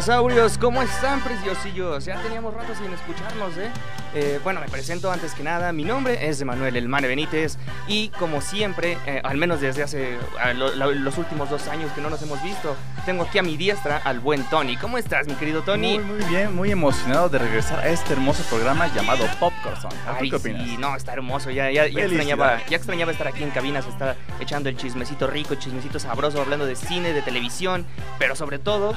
Dinosaurios, ¿cómo están, preciosillos? Ya teníamos rato sin escucharnos, ¿eh? ¿Eh? Bueno, me presento antes que nada. Mi nombre es Emanuel Elmane Benítez y como siempre, eh, al menos desde hace a lo- la- los últimos dos años que no nos hemos visto, tengo aquí a mi diestra al buen Tony. ¿Cómo estás, mi querido Tony? Muy, muy bien, muy emocionado de regresar a este hermoso programa llamado Popcorn Zone. ¿Tú Ay, qué opinas? sí, no, está hermoso. Ya, ya, ya, Felicidades. extrañaba, ya extrañaba estar aquí en cabinas, estar echando el chismecito rico, el chismecito sabroso, hablando de cine, de televisión, pero sobre todo,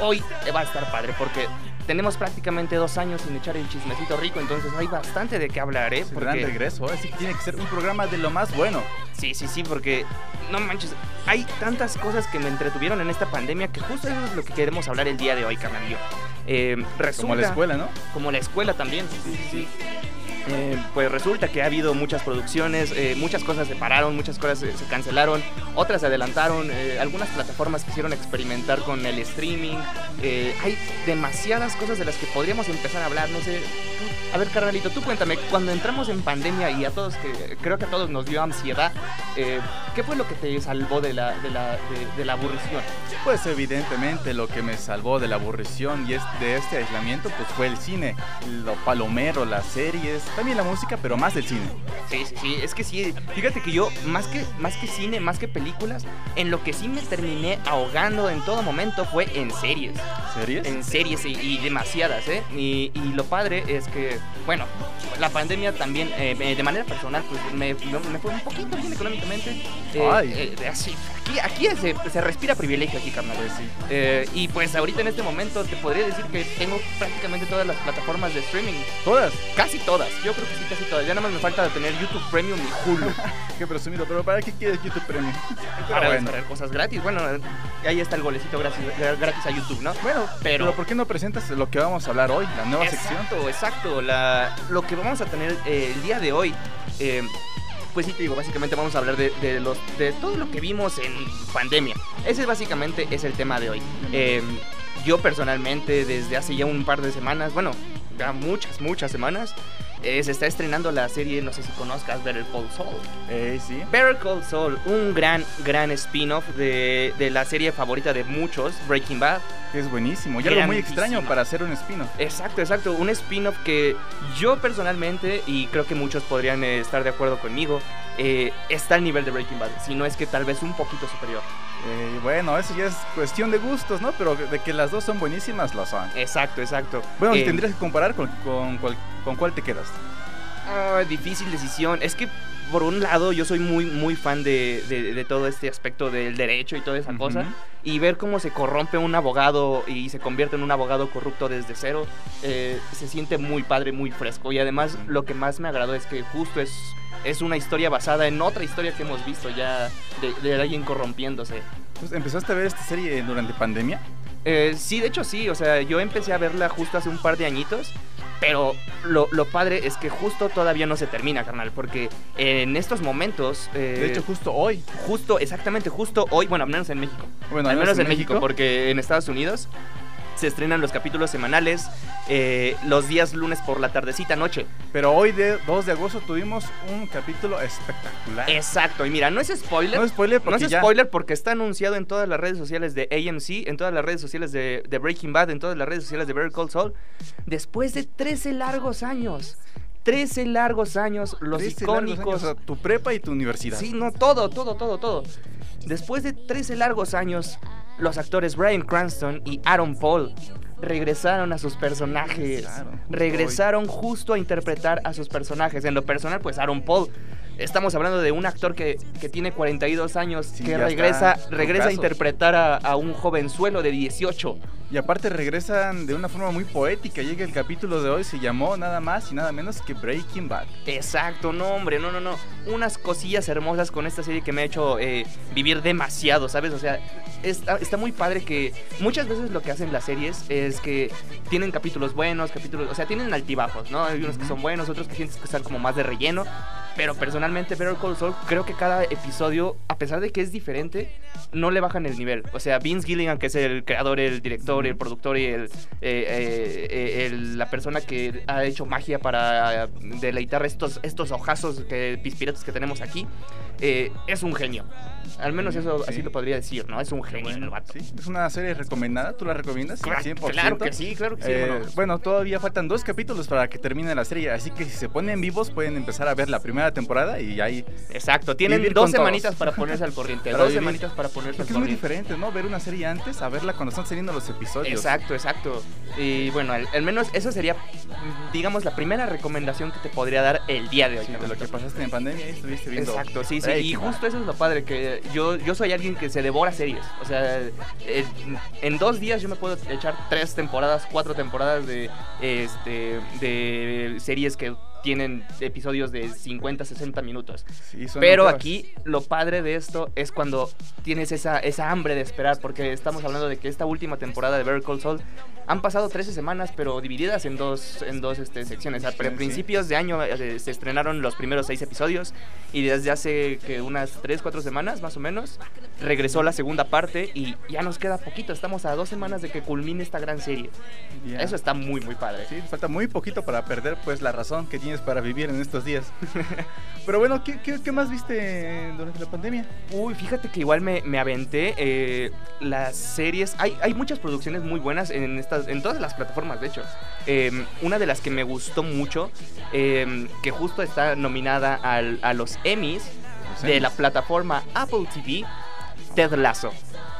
hoy va a estar padre porque tenemos prácticamente dos años sin echar el chismecito rico, entonces hay bastante de qué hablar, ¿eh? Es un gran Porque, regreso, así que tiene que ser un programa de lo más bueno. sí, sí, sí, porque no manches, hay tantas cosas que me entretuvieron en esta pandemia que justo eso es lo que queremos hablar el día de hoy, carnalillo. Eh, resulta, Como la escuela, ¿no? como la escuela también. Sí, sí, sí. Eh, pues resulta que ha habido muchas producciones, eh, muchas cosas se pararon, muchas cosas se, cancelaron, otras se adelantaron, eh, algunas plataformas quisieron experimentar con el streaming. eh, hay demasiadas cosas de las que podríamos empezar a hablar, no sé. A ver, carnalito, tú cuéntame, cuando entramos en pandemia y a todos, que creo que a todos nos dio ansiedad, eh, ¿qué fue lo que te salvó de la, de la, de- de la aburrición? Pues evidentemente lo que me salvó de la aburrición y es de este aislamiento pues fue el cine, lo palomero, las series, también la música, pero más el cine. Sí, sí, sí, es que sí, fíjate que yo, más que, más que cine, más que películas, en lo que sí me terminé ahogando en todo momento fue en series. ¿Series? En series y, y demasiadas, ¿eh? Y, y lo padre es que, bueno, la pandemia también, eh, de manera personal, pues me, me- fue un poquito bien económicamente. Eh, Ay. eh, así, aquí aquí se, se respira privilegio aquí, carnal. Pues sí. Eh, y pues ahorita en este momento te podría decir que tengo prácticamente todas las plataformas de streaming. Todas. Casi todas, yo creo que sí, casi todas. Ya nada más me falta tener YouTube Premium y Hulu Qué presumido, pero ¿para qué quieres YouTube Premium? Para bueno. descargar cosas gratis. Bueno, ahí está el golecito gratis, gratis a YouTube, ¿no? Bueno, Pero- pero, ¿por qué no presentas lo que vamos a hablar hoy, la nueva sección? Exacto, exacto. Lo que vamos a tener eh, el día de hoy, eh, pues sí te digo, básicamente vamos a hablar de, de de todo lo que vimos en pandemia. Ese básicamente es el tema de hoy. Eh, yo personalmente desde hace ya un par de semanas, bueno, ya muchas, muchas semanas, eh, se está estrenando la serie, no sé si conozcas, Better Call Saul. Eh, sí. Better Call Saul, un gran, gran spin-off de, de la serie favorita de muchos, Breaking Bad. Que es buenísimo. Y algo muy extraño para hacer un espino. Exacto, exacto. Un spin-off que yo personalmente, y creo que muchos podrían eh, estar de acuerdo conmigo, eh, está al nivel de Breaking Bad. Si no es que tal vez un poquito superior. Eh, bueno, eso ya es cuestión de gustos, ¿no? Pero de que las dos son buenísimas, lo son. Exacto, exacto. Bueno, Eh, si tendrías que comparar con, con, cuál- con cuál te quedas. ah, difícil decisión. Es que, por un lado, yo soy muy, muy fan de, de- de todo este aspecto del derecho y toda esa Ujú. cosa. Y ver cómo se corrompe un abogado y se convierte en un abogado corrupto desde cero, eh, se siente muy padre, muy fresco. Y además, Ujú. lo que más me agradó es que justo es, es una historia basada en otra historia que hemos visto ya de, de alguien corrompiéndose. Pues, ¿Empezaste a ver esta serie durante pandemia? Eh, sí, de hecho sí, o sea, yo empecé a verla justo hace un par de añitos, pero lo, lo padre es que justo todavía no se termina, carnal, porque en estos momentos... eh, De hecho, justo hoy. justo, exactamente, justo hoy, bueno, al menos en México. Bueno, al menos en México, porque en Estados Unidos se estrenan los capítulos semanales eh, los días lunes por la tardecita noche. Pero hoy, de 2 de agosto, tuvimos un capítulo espectacular. Exacto, y mira, no es spoiler. No es spoiler porque No es spoiler porque está anunciado en todas las redes sociales de AMC, en todas las redes sociales de, de Breaking Bad, en todas las redes sociales de Better Call Saul. Después de 13 largos años. 13 largos años, los 13 largos icónicos. años, o sea, tu prepa y tu universidad. Sí, no, todo, todo, todo, todo. Después de 13 largos años, los actores Brian Cranston y Aaron Paul regresaron a sus personajes. Regresaron, justo regresaron justo a interpretar a sus personajes. En lo personal, pues Aaron Paul Estamos hablando de un actor que, que tiene 42 años, Sí, que regresa, está regresa a interpretar a, a un jovenzuelo de 18. Y aparte regresan de una forma muy poética. Llega el capítulo de hoy, se llamó nada más y nada menos que Breaking Bad. Exacto, no hombre, no, no, no. Unas cosillas hermosas con esta serie que me ha hecho eh, vivir demasiado, ¿sabes? O sea, está, está muy padre que muchas veces lo que hacen las series es que tienen capítulos buenos, capítulos, o sea, tienen altibajos, ¿no? Hay unos que son buenos, otros que sientes que están como más de relleno. Pero personalmente Better Call Saul creo que cada episodio, a pesar de que es diferente, no le bajan el nivel. O sea, Vince Gilligan, que es el creador, el director, el productor y el, eh, eh, eh, la persona que ha hecho magia para deleitar estos, estos ojazos que, pispiretos que tenemos aquí, eh, es un genio. Al menos eso Sí. así lo podría decir, ¿no? Es un genio el vato. Sí, es una serie recomendada, ¿tú la recomiendas? Claro, 100%. claro que sí, claro que sí. Eh, bueno, todavía faltan dos capítulos para que termine la serie, así que si se ponen vivos pueden empezar a ver la primera temporada y ahí... Exacto, tienen dos todos. semanitas para ponerse al corriente. Para dos vivir. semanitas para ponerse al Porque es muy corriente. diferente, ¿no? Ver una serie antes a verla cuando están saliendo los episodios. Exacto, exacto. Y bueno, al, al menos eso sería, mm, digamos, la primera recomendación que te podría dar el día de hoy. Sí, de lo que pasaste en pandemia y estuviste viendo. Exacto, sí, sí. Y justo eso es lo padre, que yo, yo soy alguien que se devora series. O sea, en, en dos días yo me puedo echar tres temporadas, cuatro temporadas de, este, de series que tienen episodios de 50, 60 minutos. Sí, Pero aquí lo padre de esto es cuando tienes esa, esa hambre de esperar, porque estamos hablando de que esta última temporada de Better Call Saul han pasado 13 semanas, pero divididas en dos, en dos este, secciones. A principios de año eh, se estrenaron los primeros seis episodios y desde hace que unas 3, 4 semanas más o menos regresó la segunda parte y ya nos queda poquito. Estamos a dos semanas de que culmine esta gran serie. Ya. Eso está muy, muy padre. Sí, falta muy poquito para perder pues la razón que tienes para vivir en estos días. Pero bueno, ¿qué, qué, qué más viste durante la pandemia? Uy, fíjate que igual me, me aventé eh, las series. Hay, hay muchas producciones muy buenas en en todas las plataformas, de hecho. Eh, una de las que me gustó mucho, eh, que justo está nominada al- a los Emmys de la plataforma Apple TV, Ted Lasso.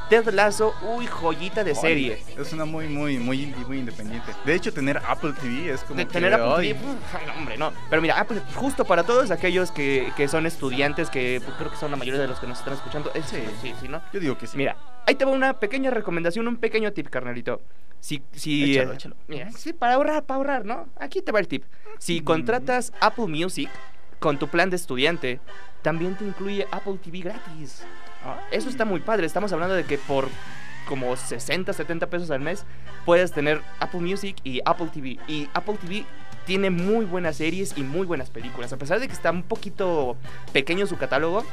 Ted Lasso, uy, joyita de serie. Es una muy, muy, muy indie, muy independiente. De hecho, tener Apple TV es como De que, tener Apple ay, TV, ay, hombre, no. Pero mira, Apple, justo para todos aquellos que, que son estudiantes, que pues, creo que son la mayoría de los que nos están escuchando. es- Sí. sí, sí, ¿no? Yo digo que sí. Mira, ahí te va una pequeña recomendación, un pequeño tip, carnalito. Si, si, Échalo, eh, échalo. mira, sí, para ahorrar, para ahorrar, ¿no? Aquí te va el tip. Si contratas Apple Music con tu plan de estudiante, también te incluye Apple TV gratis. Eso está muy padre. Estamos hablando de que por como 60, 70 pesos al mes puedes tener Apple Music y Apple TV. Y Apple TV tiene muy buenas series y muy buenas películas. A pesar de que está un poquito pequeño su catálogo,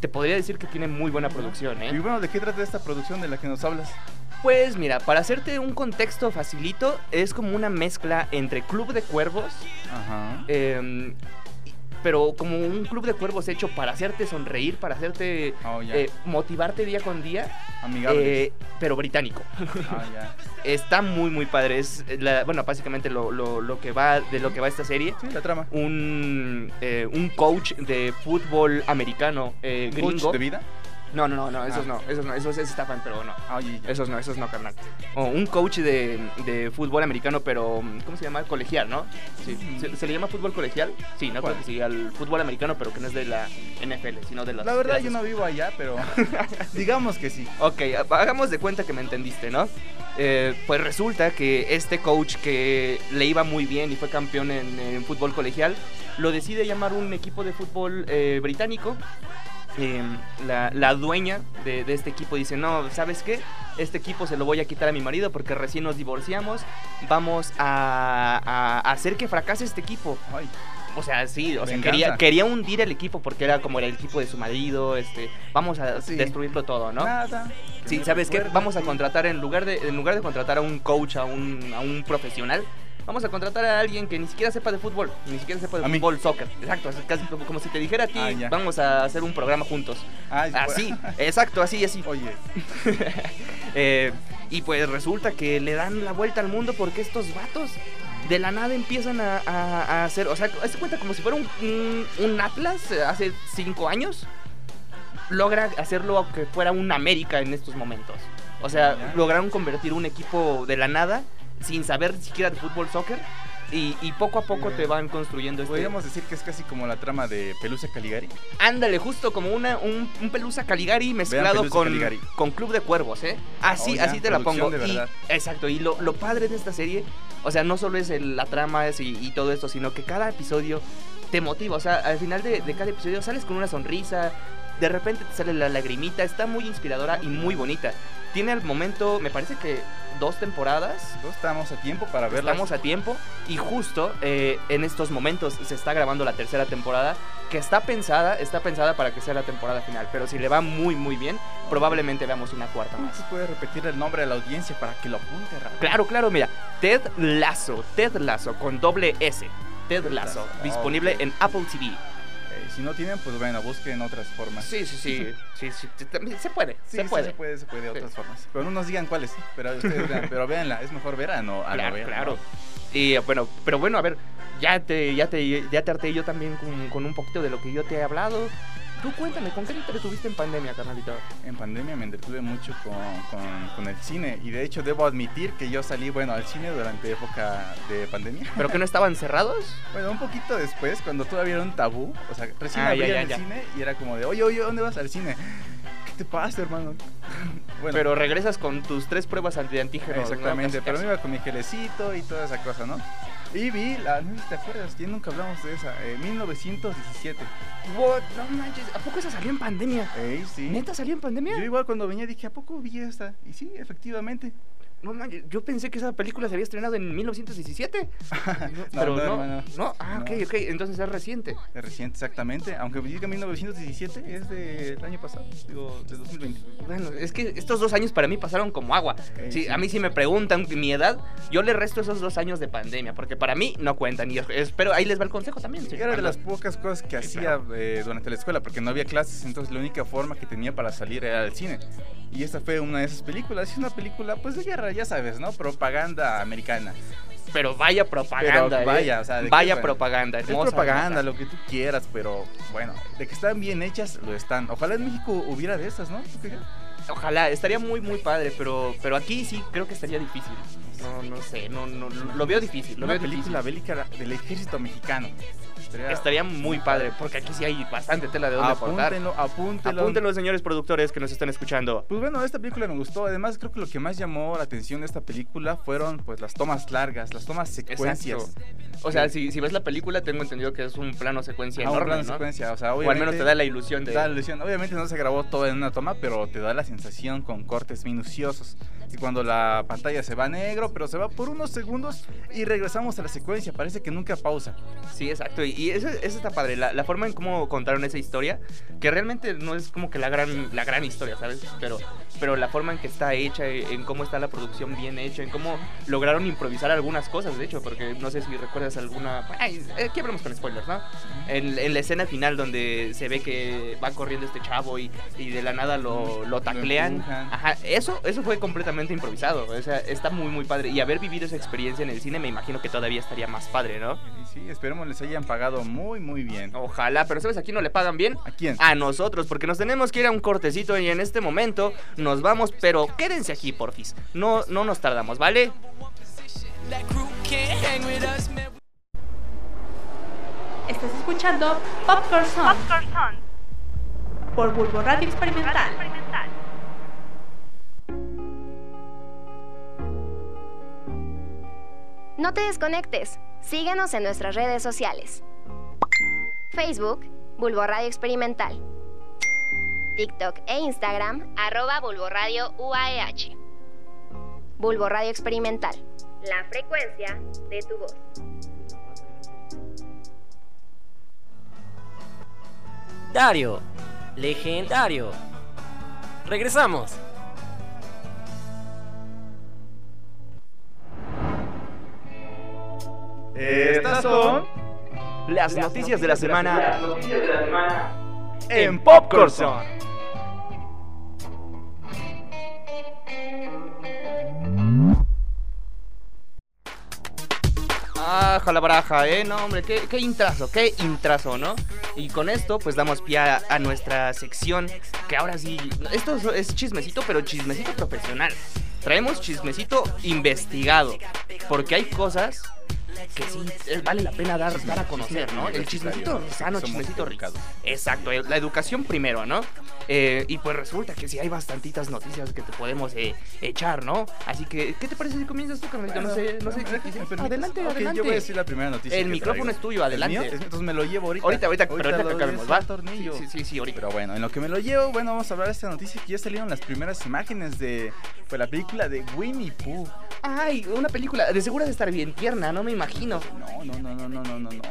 te podría decir que tiene muy buena producción, ¿eh? Y bueno, ¿de qué trata esta producción de la que nos hablas? Pues mira, para hacerte un contexto facilito, es como una mezcla entre Club de Cuervos, Ajá. em, pero como un Club de Cuervos hecho para hacerte sonreír, para hacerte Oh, eh, motivarte día con día, Amigable. eh, pero británico. Ah. Está muy muy padre. Es la- bueno, básicamente lo, lo- lo que va de lo que va esta serie. Sí, la trama. Un, eh, un coach de fútbol americano eh, ¿Coach gringo. de vida? No, no, no, no, esos Ah. no, esos no, esos, esos estafan, pero no. Ah, oye, ya. Esos no, esos no, carnal. O un coach de, de fútbol americano, pero ¿cómo se llama? Colegial, ¿no? Sí. ¿Se, se le llama fútbol colegial? Sí, no ¿Cuál? creo que sí, al fútbol americano, pero que no es de la NFL, sino de las La verdad de yo las- no vivo allá, pero digamos que sí. Ok, hagamos de cuenta que me entendiste, ¿no? Eh, pues resulta que este coach que le iba muy bien y fue campeón en, en fútbol colegial, lo decide llamar un equipo de fútbol eh, británico. Eh, la, la dueña de, de este equipo dice, no, ¿sabes qué? Este equipo se lo voy a quitar a mi marido porque recién nos divorciamos. Vamos a, a hacer que fracase este equipo. Ay, O sea, sí, o sea, quería, quería hundir el equipo porque era como el equipo de su marido, este, vamos a Sí. destruirlo todo, ¿no? nada. Sí, ¿sabes qué? Vamos a contratar en lugar de en lugar de contratar a un coach, a un, a un profesional, vamos a contratar a alguien que ni siquiera sepa de fútbol, ni siquiera sepa de A mí. fútbol, soccer. Exacto, es casi como, como si te dijera a ti, Ah, vamos a hacer un programa juntos. Ay, Así, exacto, así, así. Oye, Eh, y pues resulta que le dan la vuelta al mundo porque estos vatos de la nada empiezan a, a- a hacer, o sea, se cuenta como si fuera un, un- un Atlas eh, hace cinco años. Logra hacerlo que fuera un América en estos momentos. O sea, lograron convertir un equipo de la nada, sin saber siquiera de fútbol, soccer, Y, y poco a poco te van construyendo este... Podríamos decir que es casi como la trama de Pelusa Caligari. Ándale, justo como una, un, un Pelusa Caligari mezclado Pelusa con, Caligari. con Club de Cuervos, ¿eh? Así, Oh, ya, así te la pongo. de Y- exacto, y lo, lo padre de esta serie, o sea, no solo es el- la trama es y, y todo esto, sino que cada episodio te motiva. O sea, al final de, de cada episodio sales con una sonrisa, de repente te sale la lagrimita, está muy inspiradora y muy bonita. Tiene al momento, me parece que dos temporadas. No estamos a tiempo para verla. Estamos a tiempo y justo eh, en estos momentos se está grabando la tercera temporada que está pensada, está pensada para que sea la temporada final, pero si le va muy muy bien, probablemente veamos una cuarta ¿Cómo más. se puede repetir el nombre a la audiencia para que lo apunte rápido? Claro, claro, mira, Ted Lasso, Ted Lasso con doble S. Ted Lasso, Lasso, disponible en Apple TV. Eh, si no tienen, pues bueno, busquen otras formas. Sí, sí, sí, sí, sí, sí, también se puede, Sí, se puede. se puede, se puede otras formas. Pero no nos digan cuáles, pero ustedes vean, pero véanla, es mejor ver a no a Claro, ver, claro. ¿no? Y bueno, pero bueno, a ver, ya te, ya te, ya te harté yo también con, con un poquito de lo que yo te he hablado. Tú cuéntame, ¿con qué te entretuviste en pandemia, carnalito? En pandemia me entretuve mucho con, con- con el cine y de hecho debo admitir que yo salí, bueno, al cine durante época de pandemia. ¿Pero que no estaban cerrados? Bueno, un poquito después, cuando todavía era un tabú, o sea, recién Ah, ya, abrían ya, el ya. cine y era como de, oye, oye, ¿dónde vas al cine? ¿Qué te pasa, hermano? bueno, Pero regresas con tus tres pruebas antiantígenos. ¿no? Exactamente, pero me iba con mi gelecito y toda esa cosa, ¿no? Y vi, la, no sé si te acuerdas, ya nunca hablamos de esa, eh, 1917. What? No manches, ¿a poco esa salió en pandemia? Ey, sí. ¿Neta salió en pandemia? Yo igual cuando venía dije, ¿a poco vi esta? Y sí, efectivamente. No manches, yo pensé que esa película se había estrenado en 1917. No, pero no, hermano. no, ah, ok, No. ok, entonces es reciente. Es reciente, exactamente. Aunque diga 1917, es del año pasado, digo, de 2020. Bueno, es que estos dos años para mí pasaron como agua. Eh, Sí, sí. a mí si me preguntan mi edad, yo le resto esos dos años de pandemia, porque para mí no cuentan. Y espero, ahí les va el consejo también. Señor era de las pocas cosas que Sí, hacía eh, durante la escuela, porque no había clases, entonces la única forma que tenía para salir era el cine. Y esta fue una de esas películas, es una película pues de guerra, ya sabes, ¿no? Propaganda americana. Pero vaya propaganda. Pero ¿eh? vaya, o sea, ¿de qué, vaya bueno? propaganda. Es hermosa, propaganda, hermosa. lo que tú quieras, pero bueno, de que están bien hechas, lo están. Ojalá en México hubiera de esas, ¿no? Ojalá, estaría muy, muy padre, pero, pero aquí sí creo que estaría difícil. No, no sé, no, no, lo veo difícil. Lo Una veo película difícil. bélica del ejército mexicano. Estaría- Estaría muy padre, porque aquí sí hay bastante tela de dónde cortar. Apúntenlo, apúntenlo. Apúntenlo, señores productores que nos están escuchando. Pues bueno, esta película me gustó. Además, creo que lo que más llamó la atención de esta película fueron pues las tomas largas, las tomas secuencias. Exacto. O sea, si, si ves la película, tengo entendido que es un plano secuencia Ah, un enorme, plano ¿no? secuencia, o sea, O al menos te da la ilusión de... te da la ilusión. Obviamente no se grabó todo en una toma, pero te da la sensación con cortes minuciosos. Cuando la pantalla se va a negro, pero se va por unos segundos y regresamos a la secuencia, parece que nunca pausa. Sí, exacto. Y, eso, eso está padre. La, la forma en cómo contaron esa historia, que realmente no es como que la gran, la gran historia, ¿sabes? Pero, pero la forma en que está hecha, en cómo está la producción bien hecha, en cómo lograron improvisar algunas cosas, de hecho, porque no sé si recuerdas alguna... Ay, eh, aquí hablamos con spoilers, ¿no? En, en la escena final donde se ve que va corriendo este chavo y, y de la nada lo, lo taclean. Ajá, eso, eso fue completamente improvisado. O sea, está muy, muy padre. Y haber vivido esa experiencia en el cine me imagino que todavía estaría más padre, ¿no? Sí, esperemos les hayan pagado muy, muy bien. Ojalá, pero ¿sabes a quién no le pagan bien? ¿A quién? A nosotros, porque nos tenemos que ir a un cortecito y en este momento nos vamos, pero quédense aquí, porfis. No, no nos tardamos, ¿vale? Estás escuchando Popcorn Song por Bulbo Radio Experimental. No te desconectes. Síguenos en nuestras redes sociales. Facebook, Bulbo Radio Experimental. TikTok e Instagram, arroba Bulbo Radio UAEH. Bulbo Radio Experimental. La frecuencia de tu voz. Dario, legendario. Regresamos. Estas son Las noticias de la semana en Popcorn. Ah, baraja, ¿eh? No, hombre, qué, qué intrazo, qué intrazo, ¿no? Y con esto, pues damos pie a, a nuestra sección, que ahora sí, esto es- es chismecito, pero chismecito profesional. Traemos chismecito investigado, porque hay cosas que sí vale la pena dar, dar a conocer, ¿no? El chismecito sano, chismecito rico. Exacto, la educación primero, ¿no? Eh, y pues resulta que sí hay bastantitas noticias que te podemos eh, echar, ¿no? Así que, ¿qué te parece si comienzas tú, carnalito? no sé, no sé. ¿me permites? adelante, adelante. Yo voy a decir la primera noticia. El micrófono traigo. es tuyo, ¿El adelante. mío? Entonces me lo llevo ahorita. Ahorita, ahorita, pero ahorita que acabemos, desvío ¿va? tornillo. Sí, sí, sí, ahorita. Pero bueno, en lo que me lo llevo, bueno, vamos a hablar de esta noticia que ya salieron las primeras imágenes de pues, la película de Winnie Pooh. Ay, una película, de seguro de estar bien tierna, no me imagino. No, no, no, no, no, no, no, no.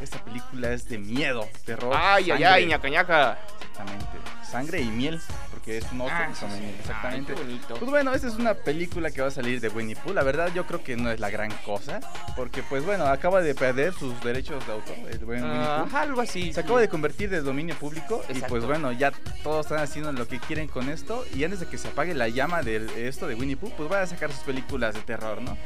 Esta película es de miedo, terror. Ay, ay, ay, ñaca, ñaca. Exactamente. Sangre y miel, porque es un oso Ah, que come sí, miel. sí. Exactamente. Ay. Pues bueno, esta es una película que va a salir de Winnie Pooh. La verdad, yo creo que no es la gran cosa, porque pues bueno, acaba de perder sus derechos de autor, el buen Winnie Pooh. Algo así. Se sí. acaba de convertir de dominio público y pues bueno, ya todos están haciendo lo que quieren con esto y antes de que se apague la llama de esto de Winnie Pooh, pues van a sacar sus películas de terror, ¿no?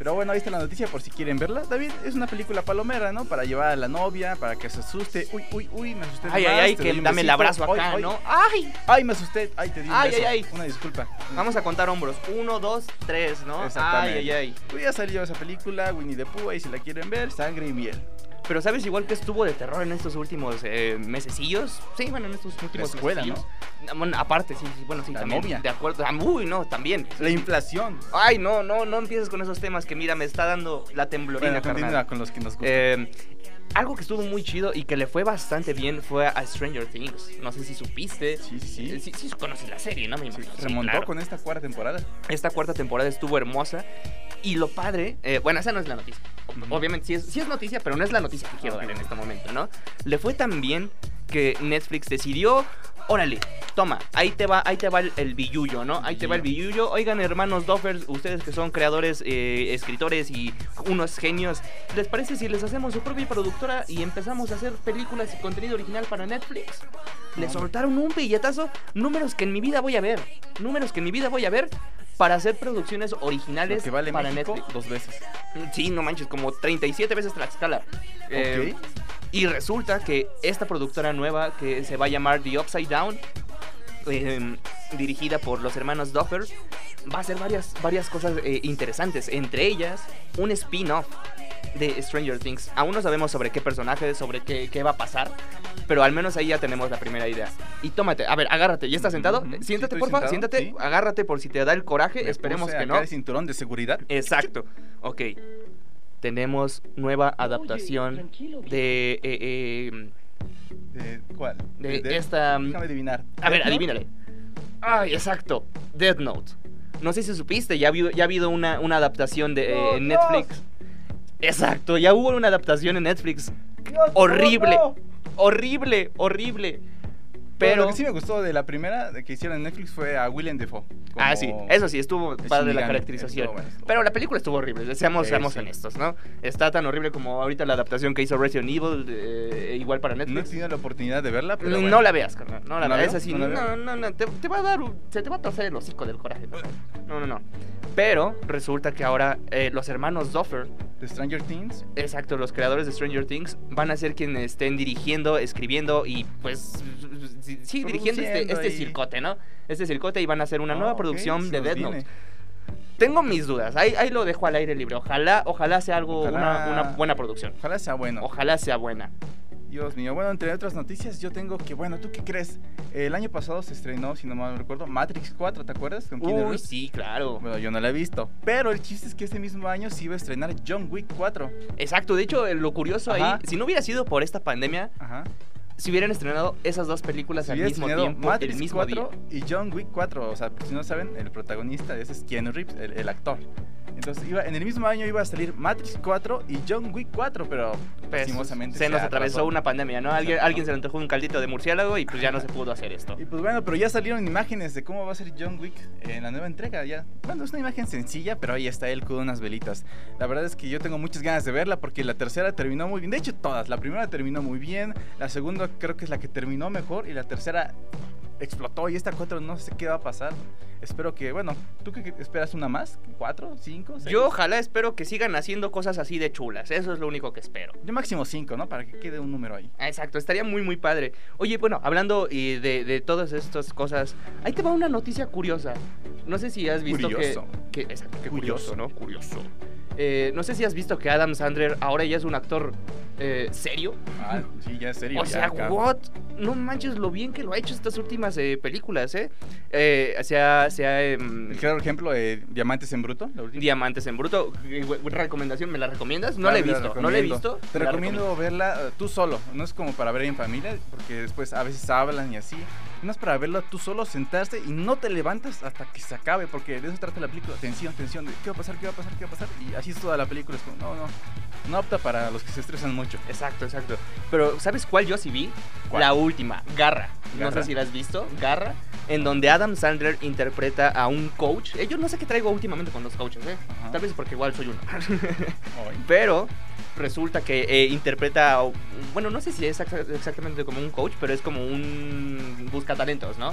Pero bueno, ahí está la noticia por si quieren verla. David, es una película palomera, ¿no? Para llevar a la novia, para que se asuste. Uy, uy, uy, me asusté. Ay, ay, ay, que dame el abrazo Ay, acá, ay, ¿no? ¡Ay! Ay, me asusté. Ay, te di un Ay, beso. ay, ay. Una disculpa. Vamos a contar hombros. Uno, dos, tres, ¿no? Ay, Exactamente. ay, ay. Pues ya salió esa película, Winnie the Pooh, ahí si la quieren ver, sangre y miel. Pero ¿sabes igual que estuvo de terror en estos últimos eh, mesecillos? Sí, bueno, en estos últimos escuela, mesecillos. Bueno, aparte, sí, sí, bueno, sí, La también. De acuerdo. Ah, Uy, no, también. La inflación. Ay, no, no, no empieces con esos temas que mira, me está dando la temblorina, Bueno, carnal. con los que nos gustan. Eh, algo que estuvo muy chido y que le fue bastante bien fue a Stranger Things. No sé si supiste. Sí, sí, sí. Sí, conoces la serie, ¿no? Me Sí, imagino. Sí, remontó claro. con esta cuarta temporada. Esta cuarta temporada estuvo hermosa. Y lo padre, eh, bueno, esa no es la noticia. Obviamente sí es, sí es noticia, pero no es la noticia que quiero Ok. dar en este momento, ¿no? Le fue tan bien que Netflix decidió, órale, toma, ahí te va, ahí te va el, el billullo, ¿no? Ahí te va el billullo. Oigan, hermanos Doffers, ustedes que son creadores, eh, escritores y unos genios, ¿les parece si les hacemos su propia productora y empezamos a hacer películas y contenido original para Netflix? Le soltaron un billetazo, números que en mi vida voy a ver, números que en mi vida voy a ver para hacer producciones Lo originales que vale para México Netflix. dos veces. Sí, no manches, como 37 veces Tlaxcala. Eh, Ok. Y resulta que esta productora nueva que se va a llamar The Upside Down, eh, dirigida por los hermanos Duffer, va a hacer varias, varias cosas eh, interesantes. Entre ellas, un spin-off de Stranger Things. Aún no sabemos sobre qué personaje, sobre qué, qué va a pasar, pero al menos ahí ya tenemos la primera idea. Y tómate, a ver, agárrate, ¿ya estás sentado? Ujú, sí, Siéntate, estoy porfa, sentado, siéntate, sí. agárrate por si te da el coraje, Me esperemos puse que acá no. el cinturón de seguridad. Exacto. Ok. Tenemos nueva adaptación de. eh, eh, ¿De cuál? de esta. Déjame adivinar. A ver, adivínale. Ay, exacto. Death Note. No sé si supiste, ya, ha habido- ya ha habido una, una adaptación de, eh, No, Dios. Netflix. Exacto, ya hubo una adaptación en Netflix. Dios, Horrible. no, no. Horrible, horrible. Pero Pero. lo que sí me gustó de la primera que hicieron en Netflix fue a Willem Dafoe. Ah, sí, eso sí, estuvo padre la caracterización. Estuvo bueno, estuvo Pero la película estuvo horrible, seamos, Sí, seamos sí. honestos, ¿no? Está tan horrible como ahorita la adaptación que hizo Resident Evil, eh, igual para No he Netflix. tenido la oportunidad de verla, pero No, bueno. la veas, carnal. No la ¿No veas así. ¿No No, no, no. Te, te va a dar. Se te va a torcer el hocico del coraje. No, no, no. Pero resulta que ahora eh, los hermanos Duffer, De Stranger Things. exacto, los creadores de Stranger Things, van a ser quienes estén dirigiendo, escribiendo y pues. Sí, dirigiendo este, este y- circote, ¿no? Este circote y van a hacer una Ah, nueva ok, producción de Death viene. Note. Tengo mis dudas, ahí, ahí lo dejo al aire libre. Ojalá, ojalá sea algo, Ojalá- Una, una buena producción. Ojalá sea bueno. Ojalá sea buena. Dios mío. Bueno, entre otras noticias, yo tengo que, bueno, ¿tú qué crees? El año pasado se estrenó, si no mal recuerdo, Matrix 4, ¿te acuerdas? Con Uy, Reeves. sí, claro. Bueno, yo no la he visto. Pero el chiste es que este mismo año se iba a estrenar John Wick 4. Exacto, de hecho, eh, lo curioso Ajá. ahí, si no hubiera sido por esta pandemia, Ajá. Si hubieran estrenado esas dos películas Se al mismo tiempo, Matrix el mismo 4 día. y John Wick 4. O sea, si no saben, el protagonista de ese es Keanu Reeves, el, el actor. Entonces, iba, en el mismo año iba a salir Matrix 4 y John Wick 4, pero Pues, lastimosamente se nos atravesó una pandemia, ¿no? Alguien, alguien se le antojó un caldito de murciélago y pues ya no se pudo hacer esto. Y pues bueno, pero ya salieron imágenes de cómo va a ser John Wick en la nueva entrega. Ya, bueno, es una imagen sencilla, pero ahí está él con unas velitas. La verdad es que yo tengo muchas ganas de verla porque la tercera terminó muy bien. De hecho, todas. La primera terminó muy bien, la segunda creo que es la que terminó mejor y la tercera explotó y esta cuatro no sé qué va a pasar. Espero que, bueno, ¿tú qué esperas una más? ¿Cuatro? ¿Cinco? Seis? Yo ojalá espero que sigan haciendo cosas así de chulas, eso es lo único que espero. Yo máximo cinco, ¿no? Para que quede un número ahí. Ah, Exacto, estaría muy muy padre. Oye, bueno, hablando eh, de, de todas estas cosas, ahí te va una noticia curiosa. No sé si has visto Curioso. que... que exacto, qué Curioso. curioso, ¿no? Curioso. Eh, no sé si has visto que Adam Sandler ahora ya es un actor eh, serio. Ah, sí, ya es serio. O ya sea, acá. what? No manches lo bien que lo ha hecho estas últimas eh, películas, ¿eh? eh se ha... Se ha em, El claro ejemplo, Diamantes en Bruto, la. Diamantes en Bruto. Recomendación, ¿me la recomiendas? No Claro, la he visto, no la he recomiendo. visto. Te la recomiendo verla tú solo. No es como para ver en familia, porque después a veces hablan y así. No es para verla tú solo, sentarse y no te levantas hasta que se acabe, porque de eso trata la película. Tensión, tensión, de qué va a pasar, qué va a pasar, qué va a pasar. Y así es toda la película. Es como, no, no. No opta para los que se estresan mucho. Exacto, exacto. Pero, ¿sabes cuál yo sí vi? ¿Cuál? La última, Garra. No Garra. sé si la has visto, Garra, en donde Adam Sandler interpreta a un coach. Eh, Yo no sé qué traigo últimamente con los coaches, ¿eh? Ajá. Tal vez porque igual soy uno. Pero resulta que eh, interpreta, a- bueno, no sé si es exacta- exactamente como un coach, pero es como un buscatalentos, ¿no?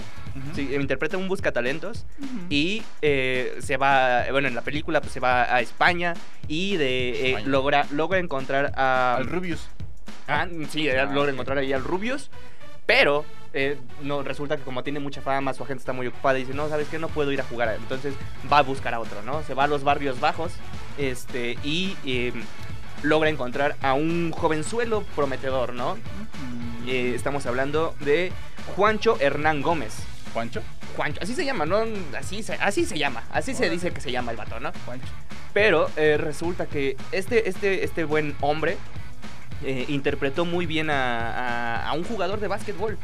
Sí, interpreta un buscatalentos Ujú. y eh, se va, bueno, en la película pues se va a España y de eh, España. logra logra encontrar a Al Rubius. Ah, sí, Ah, logra encontrar ahí al Rubius, pero eh, no resulta que como tiene mucha fama, su agente está muy ocupada y dice, no, ¿sabes qué? No puedo ir a jugar. Entonces va a buscar a otro, ¿no? Se va a los barrios bajos este, y eh, logra encontrar a un jovenzuelo prometedor, ¿no? Eh, estamos hablando de Juancho Hernán Gómez. Juancho. Juancho, así se llama, ¿no? Así se, así se llama, así se dice que se llama el vato, ¿no? Juancho. Pero eh, resulta que este, este, este buen hombre eh, interpretó muy bien a, a- a un jugador de básquetbol.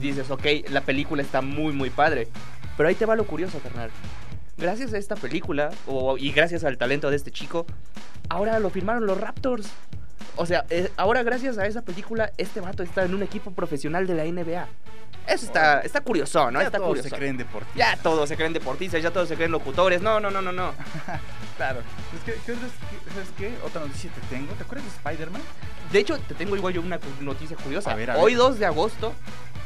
Dices, ok, la película está muy, muy padre. Pero ahí te va lo curioso, carnal. Gracias a esta película, o- y gracias al talento de este chico, ahora lo firmaron los Raptors. O sea, eh, ahora gracias a esa película, este vato está en un equipo profesional de la NBA. Eso está, Órale. está curioso, ¿no? Ya está todos curioso. se creen deportistas. Ya todos se creen deportistas, ya todos se creen locutores. No, no, no, no, no. Claro. Es que, ¿qué ¿sabes qué? Otra noticia te tengo. ¿Te acuerdas de Spider-Man? De hecho, te tengo igual yo una noticia curiosa. A ver, a Hoy ver. 2 de agosto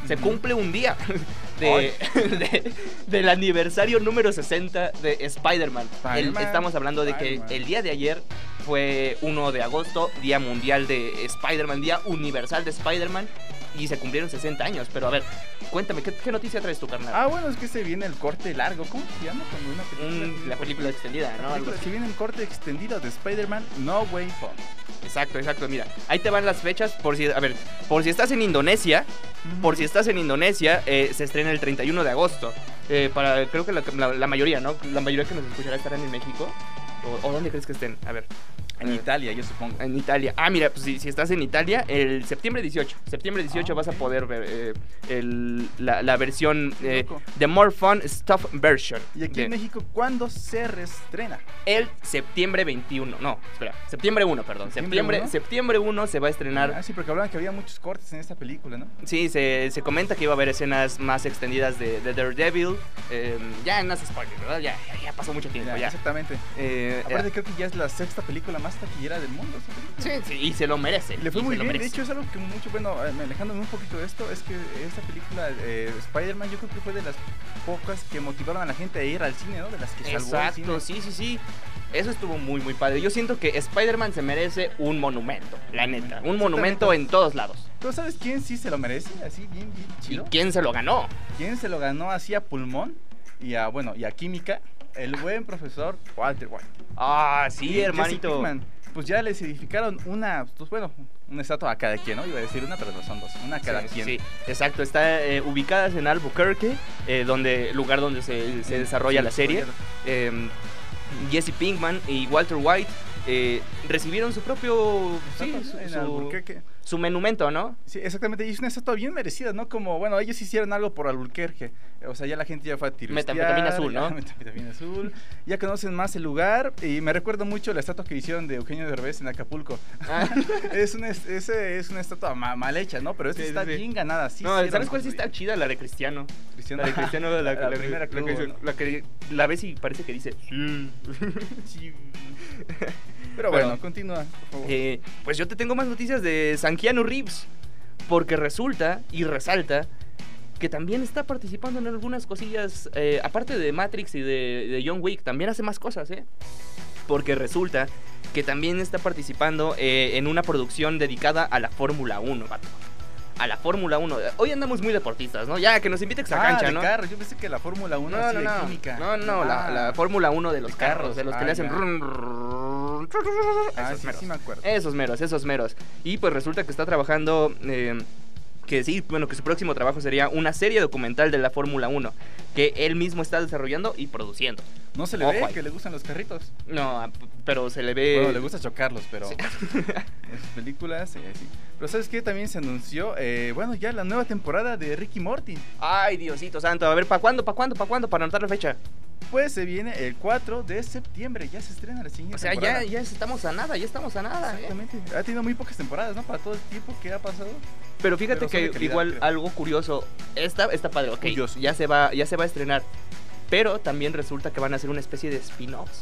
se cumple un día de, de- del aniversario número 60 de Spider-Man. Estamos hablando de que el día de ayer fue 1 de agosto, Día Mundial de Spider-Man, Día Universal de Spider-Man, y se cumplieron 60 años. Pero a ver, cuéntame, ¿qué, qué noticia traes tú, carnal? Ah, bueno, es que se viene el corte largo. ¿Cómo se llama cuando una película... Mm, la película extendida, ¿no? Película, se viene el corte extendido de Spider-Man No Way Home. Exacto, exacto. Mira, ahí te van las fechas por si, a ver, por si estás en Indonesia, por si estás en Indonesia, eh, se estrena el 31 de agosto. Eh, para, creo que la, la- la mayoría, ¿no? La mayoría que nos escuchará estarán en México. ¿O, o dónde crees que estén? A ver. En Eh, Italia, yo supongo. En Italia. Ah, mira, pues si, si estás en Italia, el septiembre 18. Septiembre 18 Ah, vas a poder ver eh, el- la, la versión eh. The More Fun Stuff Version. Y aquí de- en México, ¿cuándo se reestrena? el septiembre 21. No, espera. Septiembre 1, perdón. ¿Septiembre Septiembre, 1? septiembre 1 se va a estrenar Ah, sí, porque hablaban que había muchos cortes en esta película, ¿no? Sí, se, se comenta que iba a haber escenas más extendidas de, de Daredevil. eh, ya no es spoiler, ¿verdad? Ya, ya, ya pasó mucho tiempo. Ya, Ya, Exactamente. Eh, Aparte, eh, creo que ya es la sexta película más taquillera del mundo. sí, sí, y se lo merece. Y le fue y muy bien. De hecho, es algo que mucho, bueno, eh, alejándome un poquito de esto, es que esta película, eh, Spider-Man, yo creo que fue de las pocas que motivaron a la gente a ir al cine, ¿no? De las que salvó el Exacto, cine. sí, sí, sí. Eso estuvo muy, muy padre. Yo siento que Spider-Man se merece un monumento, la neta. Un monumento en todos lados. Pero ¿sabes quién sí se lo merece? Así, bien, bien ¿Y chido. quién se lo ganó? ¿Quién se lo ganó así a pulmón? Y a, bueno, y a química, el buen profesor Walter White. Ah, sí, hermanito. Pues ya les edificaron una, pues bueno, una estatua a cada quien, ¿no? Iba a decir una, pero no son dos. Una a cada Sí, quien. sí, exacto. Está eh, ubicadas en Albuquerque, eh, donde lugar donde se, desarrolla sí, la serie. eh, Jesse Pinkman y Walter White eh, recibieron su propio sí, su, en su- Albuquerque. Su monumento, ¿no? Sí, exactamente, y es una estatua bien merecida, ¿no? Como, bueno, ellos hicieron algo por Albuquerque. O sea, ya la gente ya fue a tirar. Metanfetamina azul, ¿no? Metanfetamina azul. Ya conocen más el lugar. Y me recuerda mucho la estatua que hicieron de Eugenio Derbez en Acapulco. Ah. es, una, es- ese es una estatua ma- mal hecha, ¿no? Pero esta Sí, está sí. bien ganada. Sí no, hicieron ¿sabes cuál sí está chida? La de Cristiano. Cristiano. La de Cristiano, la, la, la- la- primera la que la que la ves y parece que dice. "Sí". Pero bueno, continúa, por favor. Eh, pues yo te tengo más noticias de Sanquiano Reeves. Porque resulta y resalta que también está participando en algunas cosillas. eh, aparte de Matrix y de, de John Wick, también hace más cosas, ¿eh? Porque resulta que también está participando eh, en una producción dedicada a la Fórmula 1, vato. A la Fórmula 1. Hoy andamos muy deportistas, ¿no? Ya, que nos inviten a Ah, cancha, de ¿no? carros. Yo pensé que la Fórmula 1 No, así no, de no. química. No, no, la, Ah. la Fórmula 1 de los de carros, carros. de los que Ah, le hacen ya. run, run, Ah, Esos sí, meros. sí me acuerdo. Esos meros, esos meros. Y pues resulta que está trabajando. eh, que sí, bueno, que su próximo trabajo sería una serie documental de la Fórmula 1. Que él mismo está desarrollando y produciendo. No se le Ojo ve ahí. que le gustan los carritos. No, ah, pero se le ve. Bueno, le gusta chocarlos, pero en sus películas, eh, sí. Pero ¿sabes qué? También se anunció, eh, bueno, ya la nueva temporada de Ricky Morty. Ay, Diosito santo. A ver, ¿para cuándo? ¿Para cuándo? ¿Para cuándo? Para anotar la fecha. Pues se viene el 4 de septiembre, ya se estrena la siguiente O sea, ya, temporada. ya estamos a nada, ya estamos a nada. ¿eh? Exactamente. Ha tenido muy pocas temporadas, ¿no? Para todo el tiempo que ha pasado. Pero fíjate Pero que calidad, igual creo. algo curioso. Está, está padre, ok. Curioso. Ya se, va, ya se va a estrenar. Pero también resulta que van a hacer una especie de spin-offs.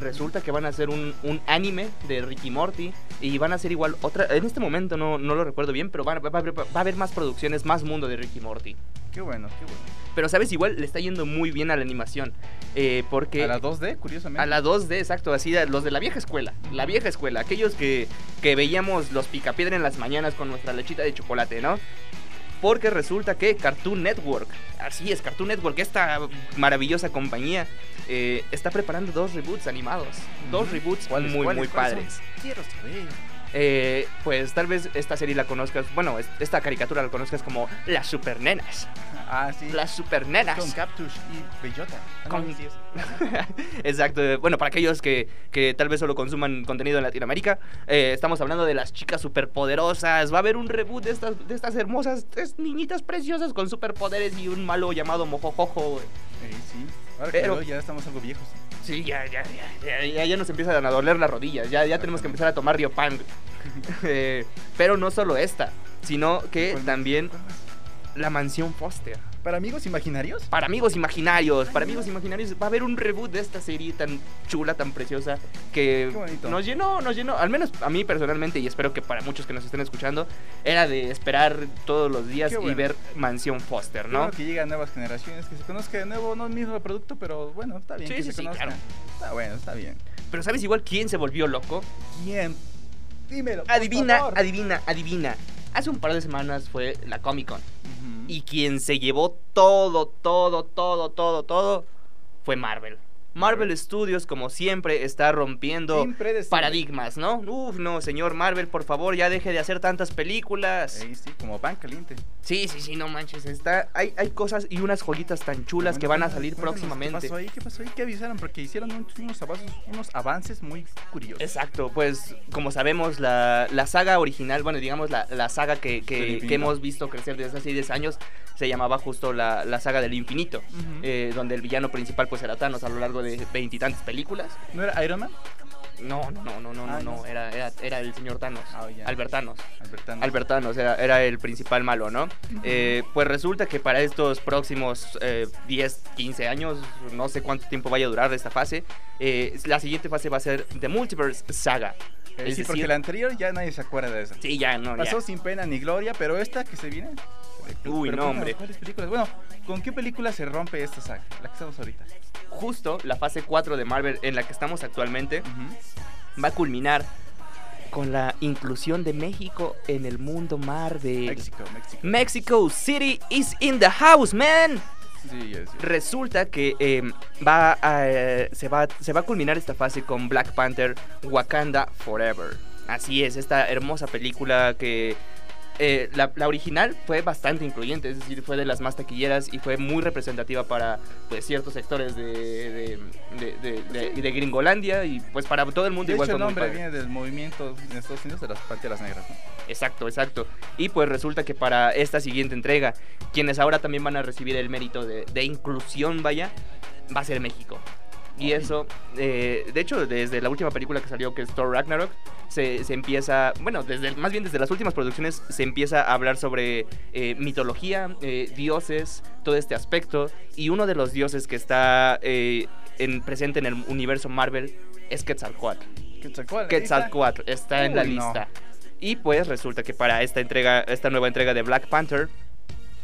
Resulta que van a hacer un, un anime de Ricky Morty. Y van a hacer igual otra. En este momento no, no lo recuerdo bien, pero va, a haber- va a haber más producciones, más mundo de Ricky Morty. Qué bueno, qué bueno. Pero sabes, igual le está yendo muy bien a la animación. eh, porque. A la 2D, curiosamente. A la 2D, exacto, así los de la vieja escuela, la vieja escuela, aquellos que, que veíamos los picapiedra en las mañanas con nuestra lechita de chocolate, ¿no? Porque resulta que Cartoon Network, así es, Cartoon Network, esta maravillosa compañía, eh, está preparando dos reboots animados. Dos reboots ¿Cuáles, muy, muy padres. Quiero saber. Eh, pues tal vez esta serie la conozcas, bueno, es- esta caricatura la conozcas como Las Supernenas. Ah, sí. Las Supernenas. Con Captush y Bellota. Ah, no, Con- sí. Exacto. Bueno, para aquellos que, que tal vez solo consuman contenido en Latinoamérica, eh, estamos hablando de las chicas superpoderosas. Va a haber un reboot de estas, de estas hermosas tres niñitas preciosas con superpoderes y un malo llamado Mojojojo. Eh, sí. Ahora Pero- que ya estamos algo viejos. Sí, ya, ya, ya, ya, ya, nos empiezan a doler las rodillas. Ya, ya tenemos que empezar a tomar Riopan. Eh, pero no solo esta, sino que también. La mansión Foster. ¿Para amigos imaginarios? Para amigos imaginarios, para amigos imaginarios, va a haber un reboot de esta serie tan chula, tan preciosa, que nos llenó, nos llenó, al menos a mí personalmente, y espero que para muchos que nos estén escuchando, era de esperar todos los días Qué y bueno. ver Mansión Foster, ¿no? Que llega a nuevas generaciones, que se conozca de nuevo, no el mismo producto, pero bueno, está bien Sí, que sí, se sí, conozca. claro. Está bueno, está bien. Pero ¿sabes igual quién se volvió loco? ¿Quién? Dímelo. Adivina, adivina, adivina. Hace un par de semanas fue la Comic Con. Y quien se llevó todo, todo, todo, todo, todo fue Marvel. Marvel Studios, como siempre, está rompiendo paradigmas, ¿no? Uf, no, señor Marvel, por favor, ya deje de hacer tantas películas. Ey, sí, como pan caliente. Sí, sí, sí, no manches. Está, hay, hay cosas y unas joyitas tan chulas que van a salir próximamente. ¿Qué pasó ahí? ¿Qué pasó ahí? ¿Qué avisaron? Porque hicieron un- unos, avances, unos avances muy curiosos. Exacto, pues como sabemos, la, la saga original, bueno, digamos la, la saga que, que, que hemos visto crecer desde hace 10 años, se llamaba justo la, la saga del infinito, eh, donde el villano principal pues era Thanos a lo largo de veintitantas películas. ¿No era Iron Man? No, no, no, no, no, Ah, no, no. era, era, era el señor Thanos, Ah, ya. Albert Thanos. Albertano. Albert Thanos era, era el principal malo, ¿no? Eh, pues resulta que para estos próximos eh, 10, 15 años, no sé cuánto tiempo vaya a durar esta fase, eh, la siguiente fase va a ser The Multiverse Saga. Eh, sí, porque decir- la anterior ya nadie se acuerda de esa. Sí, ya, no, ya. Pasó sin pena ni gloria, pero esta que se viene. Uy, Pero no, hombre. ¿Cuáles películas? Bueno, ¿con qué película se rompe esta saga? La que estamos ahorita. Justo la fase 4 de Marvel en la que estamos actualmente va a culminar con la inclusión de México en el mundo Marvel. México, México. Mexico City is in the house, man. Sí. Resulta que eh, va a, eh, se, va, se va a culminar esta fase con Black Panther Wakanda Forever. Así es, esta hermosa película que eh, la, la original fue bastante incluyente, es decir, fue de las más taquilleras y fue muy representativa para pues, ciertos sectores de, de, de, de- Gringolandia y pues para todo el mundo De igual hecho, el nombre viene del movimiento en Estados Unidos de las Panteras Negras. ¿no? Exacto, exacto. Y pues resulta que para esta siguiente entrega, quienes ahora también van a recibir el mérito de, de inclusión, vaya, va a ser México. Y eso, eh, de hecho, desde la última película que salió, que es Thor Ragnarok, se, se empieza, bueno, desde más bien desde las últimas producciones se empieza a hablar sobre eh, mitología, eh, dioses, todo este aspecto. Y uno de los dioses que está eh, en, presente en el universo Marvel es Quetzalcoatl. Quetzalcoatl está en la Uy, no. lista. Y pues resulta que para esta entrega, esta nueva entrega de Black Panther,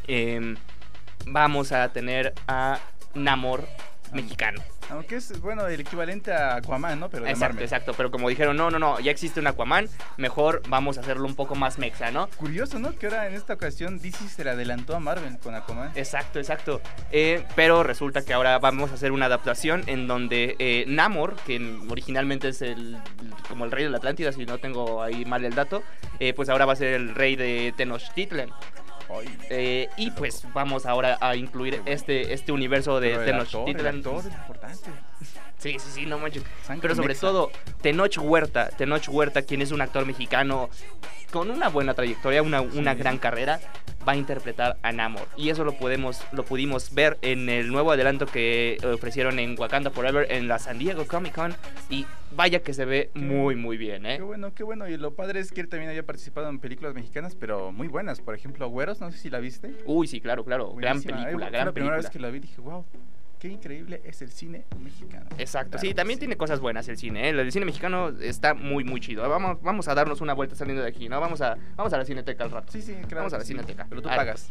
em, vamos a tener a Namor mexicano. Aunque es, bueno, el equivalente a Aquaman, ¿no? Pero de Exacto, Marvel. exacto. Pero como dijeron, no, no, no, ya existe un Aquaman, mejor vamos a hacerlo un poco más mexa, ¿no? Curioso, ¿no? Que ahora en esta ocasión DC se le adelantó a Marvel con Aquaman. Exacto, exacto. Eh, pero resulta que ahora vamos a hacer una adaptación en donde eh, Namor, que en- originalmente es el como el rey de la Atlántida, si no tengo ahí mal el dato, eh, pues ahora va a ser el rey de Tenochtitlan. Eh, y pues vamos ahora a incluir este, este universo de Tenochtitlan. importante. Sí, sí, sí, no manches. Pero sobre todo, Tenoch Huerta, Tenoch Huerta, quien es un actor mexicano con una buena trayectoria, una, una gran carrera, va a interpretar a Namor. Y eso lo podemos, lo pudimos ver en el nuevo adelanto que ofrecieron en Wakanda Forever en la San Diego Comic Con. Y vaya que se ve muy, muy bien, ¿eh? Qué bueno, qué bueno. Y lo padre es que él también había participado en películas mexicanas, pero muy buenas. Por ejemplo, Güeros, no sé si la viste. Uy, sí, claro, claro. Gran Buenísima. película, Fue gran la primera película. vez que la vi dije, wow, qué increíble es el cine mexicano. Exacto, Claro sí, también sí. tiene cosas buenas el cine, ¿eh? El cine mexicano está muy, muy chido. Vamos, vamos a darnos una vuelta saliendo de aquí, ¿no? Vamos a, vamos a la cineteca al rato. Sí, sí, claro. Vamos a la sí. cineteca. Pero tú pagas.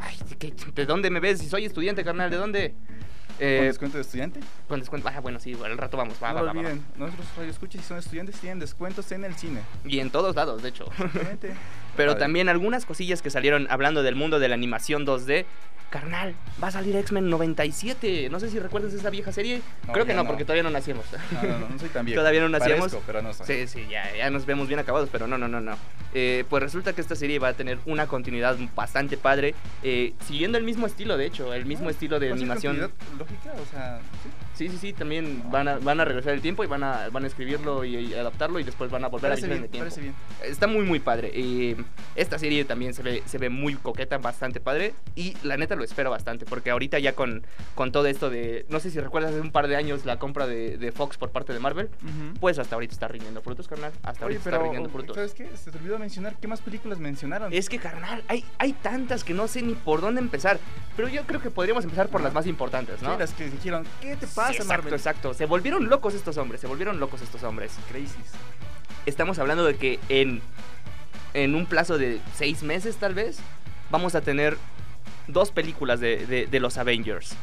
Ay, ¿qué- ¿De dónde me ves? Si soy estudiante, carnal, ¿de dónde? ¿Con Eh, descuento de estudiante? con descuento. Ah, bueno, sí, al rato vamos. Va, no va, lo va, va, olviden, nuestros radioescuchas si son estudiantes tienen descuentos en el cine. Y en todos lados, de hecho. Pero Padre. también algunas cosillas que salieron hablando del mundo de la animación 2D. Carnal, va a salir X-Men 97. No sé si recuerdas esa vieja serie. No, Creo que no, no. porque todavía no nacíamos. No, no, no, no soy tan viejo. Todavía no nacíamos. Parezco, pero no soy. Sí, sí, ya, ya nos vemos bien acabados, pero no, no, no, no. Eh, pues resulta que esta serie va a tener una continuidad bastante padre, eh, siguiendo el mismo estilo, de hecho, el mismo Ah, estilo de ¿va a ser animación. lógica? O sea, sí. Sí, sí, sí, también van a, van a regresar el tiempo y van a, van a escribirlo y, y adaptarlo y después van a volver Parece a vivir en bien, el tiempo. parece bien. Está muy, muy padre. Eh, esta serie también se ve, se ve muy coqueta, bastante padre. Y la neta lo espero bastante, porque ahorita ya con, con todo esto de. No sé si recuerdas hace un par de años la compra de, de Fox por parte de Marvel. Pues hasta ahorita está rindiendo frutos, carnal. Hasta Oye, ahorita pero, está rindiendo frutos. ¿sabes qué? Se te olvidó mencionar qué más películas mencionaron. Es que, carnal, hay, hay tantas que no sé ni por dónde empezar. Pero yo creo que podríamos empezar por las más importantes, ¿no? Sí, las que dijeron, ¿qué te Sí, pasa, exacto, Marvel? exacto. Se volvieron locos estos hombres, se volvieron locos estos hombres. Crisis. Estamos hablando de que en, en un plazo de seis meses, tal vez, vamos a tener dos películas de, de- de los Avengers.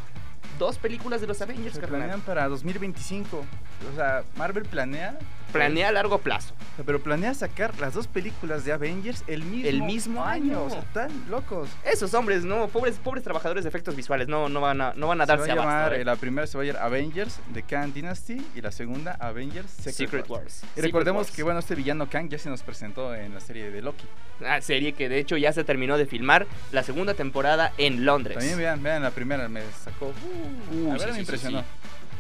Dos películas de los Avengers, Se carnal. planean para 2025. O sea, Marvel planea. Planea a largo plazo. Pero planea sacar las dos películas de Avengers el mismo, El mismo año. O sea, tan locos. Esos hombres, no, pobres, pobres trabajadores de efectos visuales, no, no van a, no van a darse a llamar. ¿eh? eh, la primera se va a llamar Avengers de Khan Dynasty y la segunda Avengers Secret, Secret Wars. Wars. Y Secret recordemos Wars. que bueno, este villano Kang ya se nos presentó en la serie de Loki. Una serie que de hecho ya se terminó de filmar la segunda temporada en Londres. También vean, vean la primera, me sacó. Uh, Uy, a ver, sí, me sí, impresionó. sí.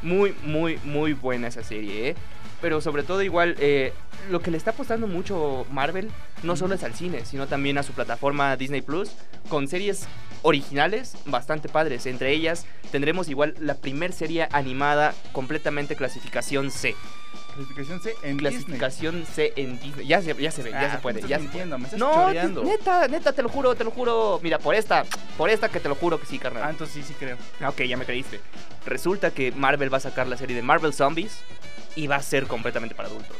Muy, muy, muy buena esa serie, ¿eh? Pero sobre todo igual, eh, lo que le está apostando mucho Marvel no solo es al cine, sino también a su plataforma Disney Plus, con series originales bastante padres. Entre ellas tendremos igual la primer serie animada completamente clasificación C. Clasificación C en Disney. Clasificación C en Disney. Ya se, ya se ve, ya Ah, se tú puede, ya se puede. me estás no, choreando. neta, neta, te lo juro, te lo juro. Mira, por esta, por esta que te lo juro que sí, carnal. Ah, entonces sí, sí creo. Ah, Ok, ya me creíste. Resulta que Marvel va a sacar la serie de Marvel Zombies y va a ser completamente para adultos.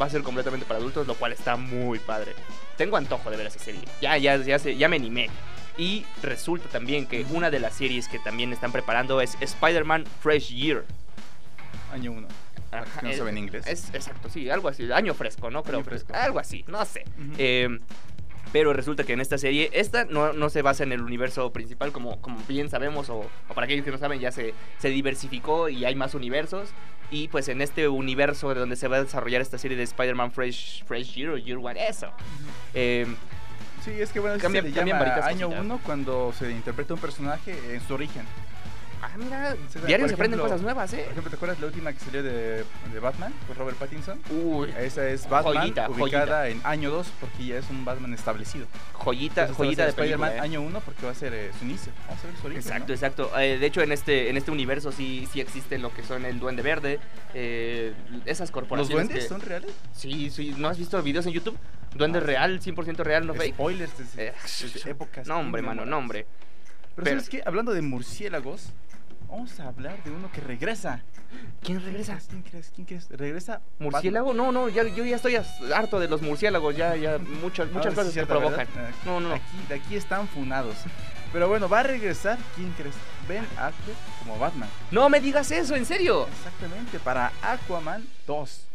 Va a ser completamente para adultos, lo cual está muy padre. Tengo antojo de ver esa serie. Ya, ya, ya, se- ya me animé. Y resulta también que una de las series que también están preparando es Spider-Man Fresh Year. Año 1. Ajá, que no es- saben inglés. Es, exacto, sí, algo así. Año fresco, ¿no? Creo. Año fresco. Algo así, no sé. Eh, pero resulta que en esta serie, esta no, no se basa en el universo principal, como, como bien sabemos, o, o para aquellos que no saben, ya se, se diversificó y hay más universos. Y pues en este universo de donde se va a desarrollar esta serie de Spider-Man Fresh, Fresh Year o Year One, eso. Eh, Sí, es que bueno, Cambian- se le llama año cositas. 1 cuando se interpreta un personaje en su origen. Ah, mira, Sí, diario por se aprenden cosas nuevas, Por ¿eh? ejemplo, ¿te acuerdas la última que salió de, de Batman con Robert Pattinson? Uy, Esa es Batman Joyita, ubicada en año 2 porque ya es un Batman establecido. joyita, Entonces, joyita de Spider-Man ¿eh? año 1 porque va a ser eh, su inicio. Vamos a ver su origen. Exacto, ¿no? exacto. Eh, de hecho, en este, en este universo sí, sí existe lo que son el Duende Verde, eh, esas ¿Los corporaciones. duendes que- son reales? Sí, sí, ¿no has visto videos en YouTube? Duende real, 100% real, no fake. Spoilers Eh, épocas. No, hombre, mano, no, hombre. Pero, Pero- ¿sabes qué? Hablando de murciélagos, vamos a hablar de uno que regresa. ¿Quién regresa? ¿Quién crees? ¿Quién crees? ¿Regresa? ¿Murciélago? No, no, ya, yo ya estoy harto de los murciélagos, ya, ya, muchas, muchas Ah, cosas sí, que cierto, provocan. ¿verdad? Ah, No, no, no. Aquí, de aquí están funados. Pero bueno, va a regresar, ¿quién crees? Ben Affleck como Batman. No me digas eso, ¿en serio? Exactamente, para Aquaman 2.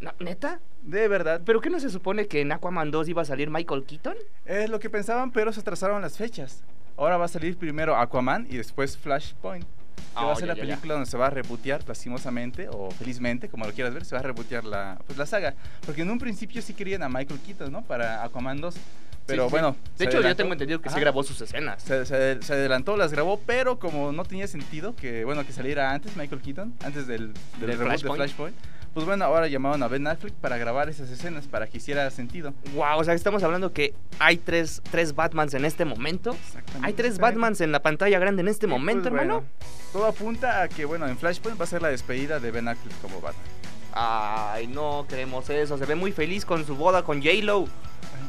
No, ¿Neta? De verdad. ¿Pero qué no se supone que en Aquaman 2 iba a salir Michael Keaton? Es lo que pensaban, pero se atrasaron las fechas. Ahora va a salir primero Aquaman y después Flashpoint. Que Ah, va a ser ya, la ya, ya. película donde se va a rebotear, lastimosamente, o felizmente, como lo quieras ver, se va a rebotear la, pues, la saga. Porque en un principio sí querían a Michael Keaton, ¿no? Para Aquaman 2. Pero Sí, sí. bueno. De hecho, yo adelantó. tengo entendido que sí Ajá. grabó sus escenas. Se, se- se adelantó, las grabó, pero como no tenía sentido que, bueno, que saliera antes Michael Keaton, antes del, del Del reboot Flashpoint. de Flashpoint, pues bueno, ahora llamaron a Ben Affleck para grabar esas escenas, para que hiciera sentido. Wow, o sea, estamos hablando que hay tres, tres Batmans en este momento. Exactamente. Hay tres Batmans en la pantalla grande en este Y, momento, pues, hermano. bueno, todo apunta a que, bueno, en Flashpoint va a ser la despedida de Ben Affleck como Batman. Ay, no queremos eso. Se ve muy feliz con su boda con J-Lo.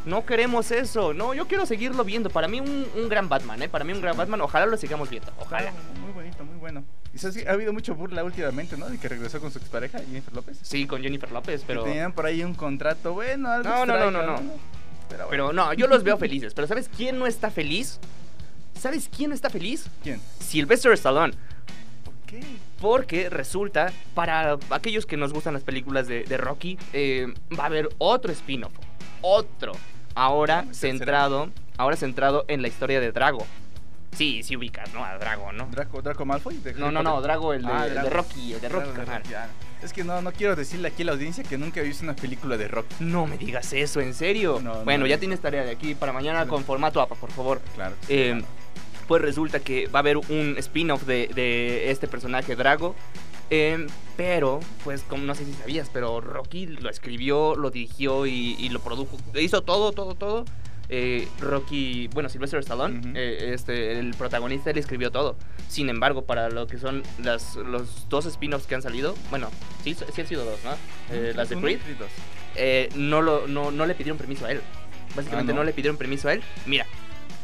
No queremos eso. No, yo quiero seguirlo viendo. Para mí, un, un gran Batman, ¿eh? Para mí, un gran Batman. Ojalá lo sigamos viendo. Ojalá. Muy bonito, muy bueno. Ha habido mucho burla últimamente, ¿no? De que regresó con su expareja, Jennifer López. Sí, con Jennifer López, pero. Que tenían por ahí un contrato, bueno, algo No, no, no, no, no. Pero, bueno. Pero no, yo los veo felices. Pero ¿sabes quién no está feliz? ¿Sabes quién no está feliz? ¿Quién? Sylvester Stallone. ¿Por qué? Porque resulta, para aquellos que nos gustan las películas de, de Rocky, eh, va a haber otro spin-off. Otro. Ahora centrado, ahora centrado en la historia de Drago. Sí, sí ubicas, ¿no? A Drago, ¿no? ¿Draco, Draco Malfoy? de No, no, no? Drago, el de, Ah, el de Drago. Rocky, el de Rocky, Drago, carnal. ya. Es que no, no quiero decirle aquí a la audiencia que nunca he visto una película de Rocky. No me digas eso, ¿en serio? No, no, bueno, ya no. tienes tarea de aquí para mañana con formato APA, por favor. Claro. Eh, claro. pues resulta que va a haber un spin-off de, de este personaje Drago. eh, pero, pues, como no sé si sabías, pero Rocky lo escribió, lo dirigió y, y lo produjo. Hizo todo, todo, todo. Eh, Rocky, bueno, Sylvester Stallone, eh, este, el protagonista, él escribió todo. Sin embargo, para lo que son las, los dos spin-offs que han salido, bueno, sí, sí han sido dos, ¿no? Eh, las de Creed, eh, no, lo, no, no le pidieron permiso a él. Básicamente Ah, no. ¿no? le pidieron permiso a él. Mira,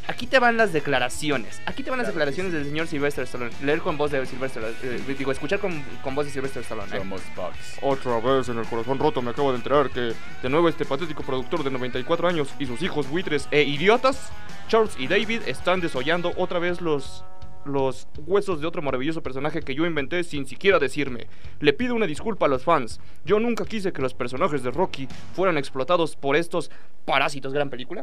aquí te van las declaraciones. Aquí te van las Claro declaraciones sí. del señor Sylvester Stallone. Leer con voz de Sylvester, eh, digo, escuchar con, con voz de Sylvester Stallone. ¿eh? Somos Bugs. Otra vez en el corazón roto me acabo de enterar que de nuevo este patético productor de 94 años y sus hijos buitres e idiotas, Charles y David, están desollando otra vez los los huesos de otro maravilloso personaje que yo inventé sin siquiera decirme. Le pido una disculpa a los fans. Yo nunca quise que los personajes de Rocky fueran explotados por estos parásitos. Gran película.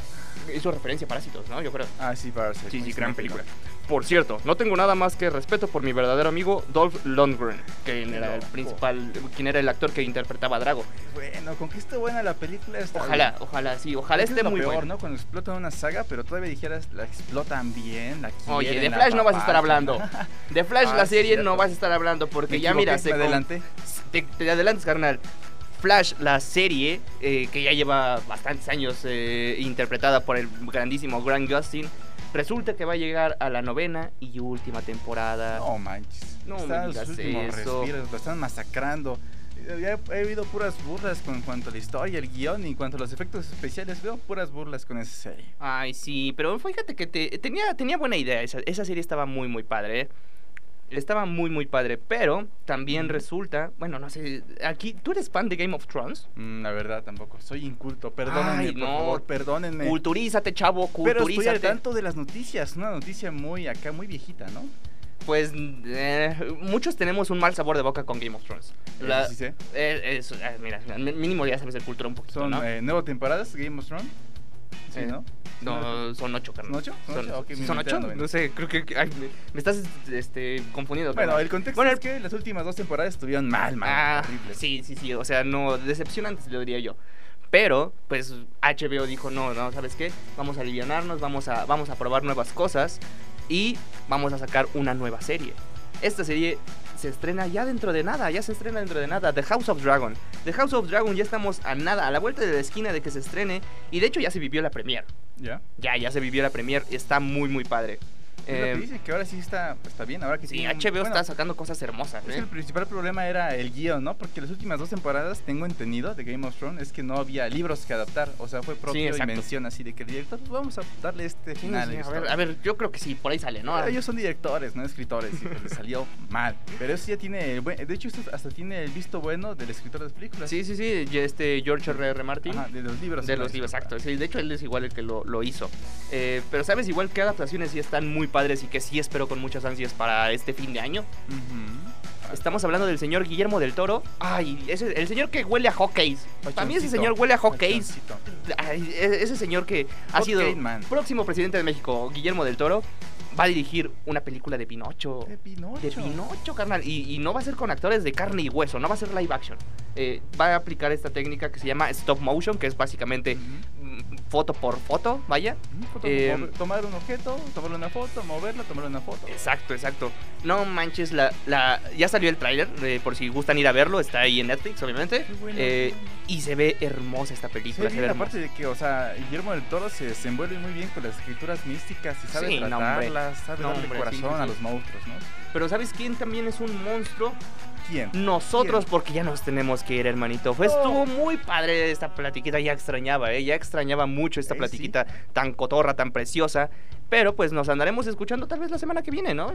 Hizo referencia a parásitos, ¿no? Yo creo. Ah, sí, Parasite. Sí, sí, gran película. Por cierto, no tengo nada más que respeto por mi verdadero amigo Dolph Lundgren, quien era el principal, quien era el actor que interpretaba a Drago. Bueno, con que esté buena la película está Ojalá, bien. ojalá, sí, ojalá esté es lo muy peor, bueno. ¿no? Cuando explotan una saga, pero todavía dijeras, la explotan bien, la Oye, de la Flash no vas a estar hablando. De Flash Ah, la serie cierto. no vas a estar hablando Me porque ya mira, se adelanté. te, te adelantas, carnal. Flash, la serie eh, que ya lleva bastantes años eh, interpretada por el grandísimo Grant Gustin, resulta que va a llegar a la novena y última temporada. No manches. No me Están digas sus últimos eso. respiros, lo están masacrando. Eh, Ya he, oído puras burlas con cuanto a la historia, el guion y en cuanto a los efectos especiales. Veo puras burlas con esa serie. Ay, sí, pero fíjate que te- tenía, tenía buena idea. Esa, esa serie estaba muy, muy padre, ¿eh? Estaba muy, muy padre. Pero también resulta, bueno, no sé, aquí, ¿tú eres fan de Game of Thrones? Mm, la verdad, tampoco. Soy inculto. Perdónenme, Ay, por no. favor, perdónenme. Culturízate, chavo, Pero estoy al culturízate. tanto de las noticias. Una noticia muy acá, muy viejita, ¿no? Pues eh, muchos tenemos un mal sabor de boca con Game of Thrones. La- Sí, sí, sí. eh, es- eh, mira, mi- mínimo ya sabes el cultura un poquito, Son ¿no? nuevas temporadas de Game of Thrones. Sí, Eh, ¿no? No, son ocho, carnal. ¿Son ocho? ¿Son ocho? Ok, ¿sí me ¿Son ocho? No sé, creo que... ay, me, me estás este, confundiendo. Bueno, carnal. el contexto Bueno, es que las últimas dos temporadas estuvieron mal, mal, Ah, sí, sí, sí, o sea, no, decepcionantes lo diría yo. Pero, pues, HBO dijo, no, no, ¿sabes qué? Vamos a alivianarnos, vamos a, vamos a probar nuevas cosas y vamos a sacar una nueva serie. Esta serie se estrena ya dentro de nada, ya se estrena dentro de nada, The House of Dragon. The House of Dragon ya estamos a nada, a la vuelta de la esquina de que se estrene y de hecho ya se vivió la premier. ¿Ya? Ya, ya se vivió la premier, está muy, muy padre. Es lo que Eh, dicen, que ahora sí está, está bien, ahora que sí, tienen- HBO bueno, está sacando cosas hermosas, Es que ¿eh? el principal problema era el guion, ¿no? Porque las últimas dos temporadas, tengo entendido, de Game of Thrones, es que no había libros que adaptar. O sea, fue propio exacto. invención así de que el director, pues vamos a darle este Sí, final. sí, a ver, historia. a ver, yo creo que sí, por ahí sale, ¿no? Pero ellos son directores, no escritores, y pues les salió mal. Pero eso ya tiene, el buen- de hecho, esto hasta tiene el visto bueno del escritor de las películas. Sí, sí, sí, este George R. R. Martin. Ajá, de los libros. de los libros, exacto. Sí, de hecho, él es igual el que lo, lo hizo. Eh, pero, ¿sabes? Igual que adaptaciones sí están muy padres y que sí espero con muchas ansias para este fin de año. Estamos hablando del señor Guillermo del Toro. Ay, ese, el señor que huele a hockeys. Para mí ese señor huele a. Ay, e- ese señor que ha Hot sido Man. próximo presidente de México, Guillermo del Toro, va a dirigir una película de Pinocho. De Pinocho. De Pinocho, carnal. Y, y no va a ser con actores de carne y hueso, no va a ser live action. Eh, va a aplicar esta técnica que se llama stop motion, que es básicamente foto por foto, vaya. Foto- Eh, mover- tomar un objeto, tomarle una foto, moverlo, tomarle una foto. Exacto, exacto. No manches, la, la, ya salió el tráiler, eh, por si gustan ir a verlo, está ahí en Netflix, obviamente. Bueno. Eh, y se ve hermosa esta Sí, película. se ve aparte de que, o sea, Guillermo del Toro se desenvuelve muy bien con las escrituras místicas y sabe Sí, tratarlas, sabe No, darle corazón sí, sí, a sí. los monstruos, ¿no? Pero ¿sabes quién también es un monstruo? ¿Quién? Nosotros, ¿Quién? porque ya nos tenemos que ir, hermanito. Fue, No. estuvo muy padre esta platiquita, ya extrañaba, ¿eh? Ya extrañaba mucho esta Eh, platiquita tan cotorra, tan preciosa. Pero pues nos andaremos escuchando tal vez la semana que viene, ¿no?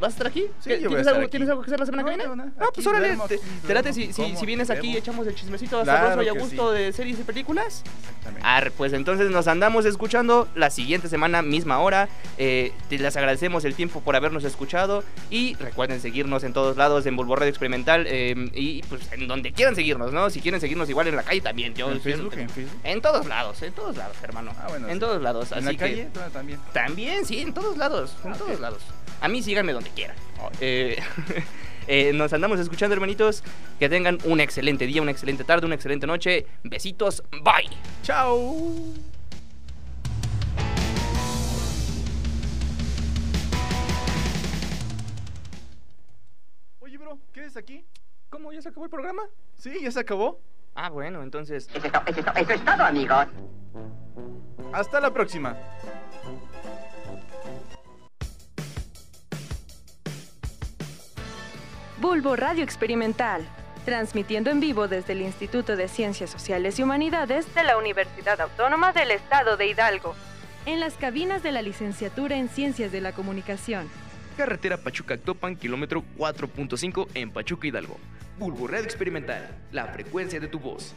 ¿Vas a estar aquí? Sí, ¿Qué- yo voy a ¿Tienes, estar algo, aquí. ¿Tienes algo que hacer la semana No, que viene? no, no, Ah, pues órale, duermo, te, te late si, si, si vienes aquí y echamos el chismecito Claro sabroso y a gusto sí. de series y películas. Exactamente. Pues entonces nos andamos escuchando la siguiente semana, misma hora. Eh, te- les agradecemos el tiempo por habernos escuchado. Y recuerden seguirnos en todos lados en Bulbo Radio Experimental. Eh, y pues en donde quieran seguirnos, ¿no? Si quieren seguirnos igual en la calle también. Yo, ¿En Facebook? ¿En Facebook? En todos lados, en todos lados, hermano. Ah, bueno, en sí. todos lados. ¿En así la calle? ¿Dónde también? También, sí, en todos lados. En Ah, todos lados. A mí síganme donde quieran. Eh, eh, nos andamos escuchando, hermanitos. Que tengan un excelente día, una excelente tarde, una excelente noche. Besitos. Bye. ¡Chao! Bro, ¿qué es aquí? ¿Cómo? ¿Ya se acabó el programa? Sí, ya se acabó. Ah, bueno, entonces. Eso es, to- eso es to- eso es todo, amigos. Hasta la próxima. Bulbo Radio Experimental, transmitiendo en vivo desde el Instituto de Ciencias Sociales y Humanidades de la Universidad Autónoma del Estado de Hidalgo, en las cabinas de la licenciatura en Ciencias de la Comunicación. Carretera Pachuca-Actopan, kilómetro 4.5 en Pachuca Hidalgo. Bulbo Experimental, la frecuencia de tu voz.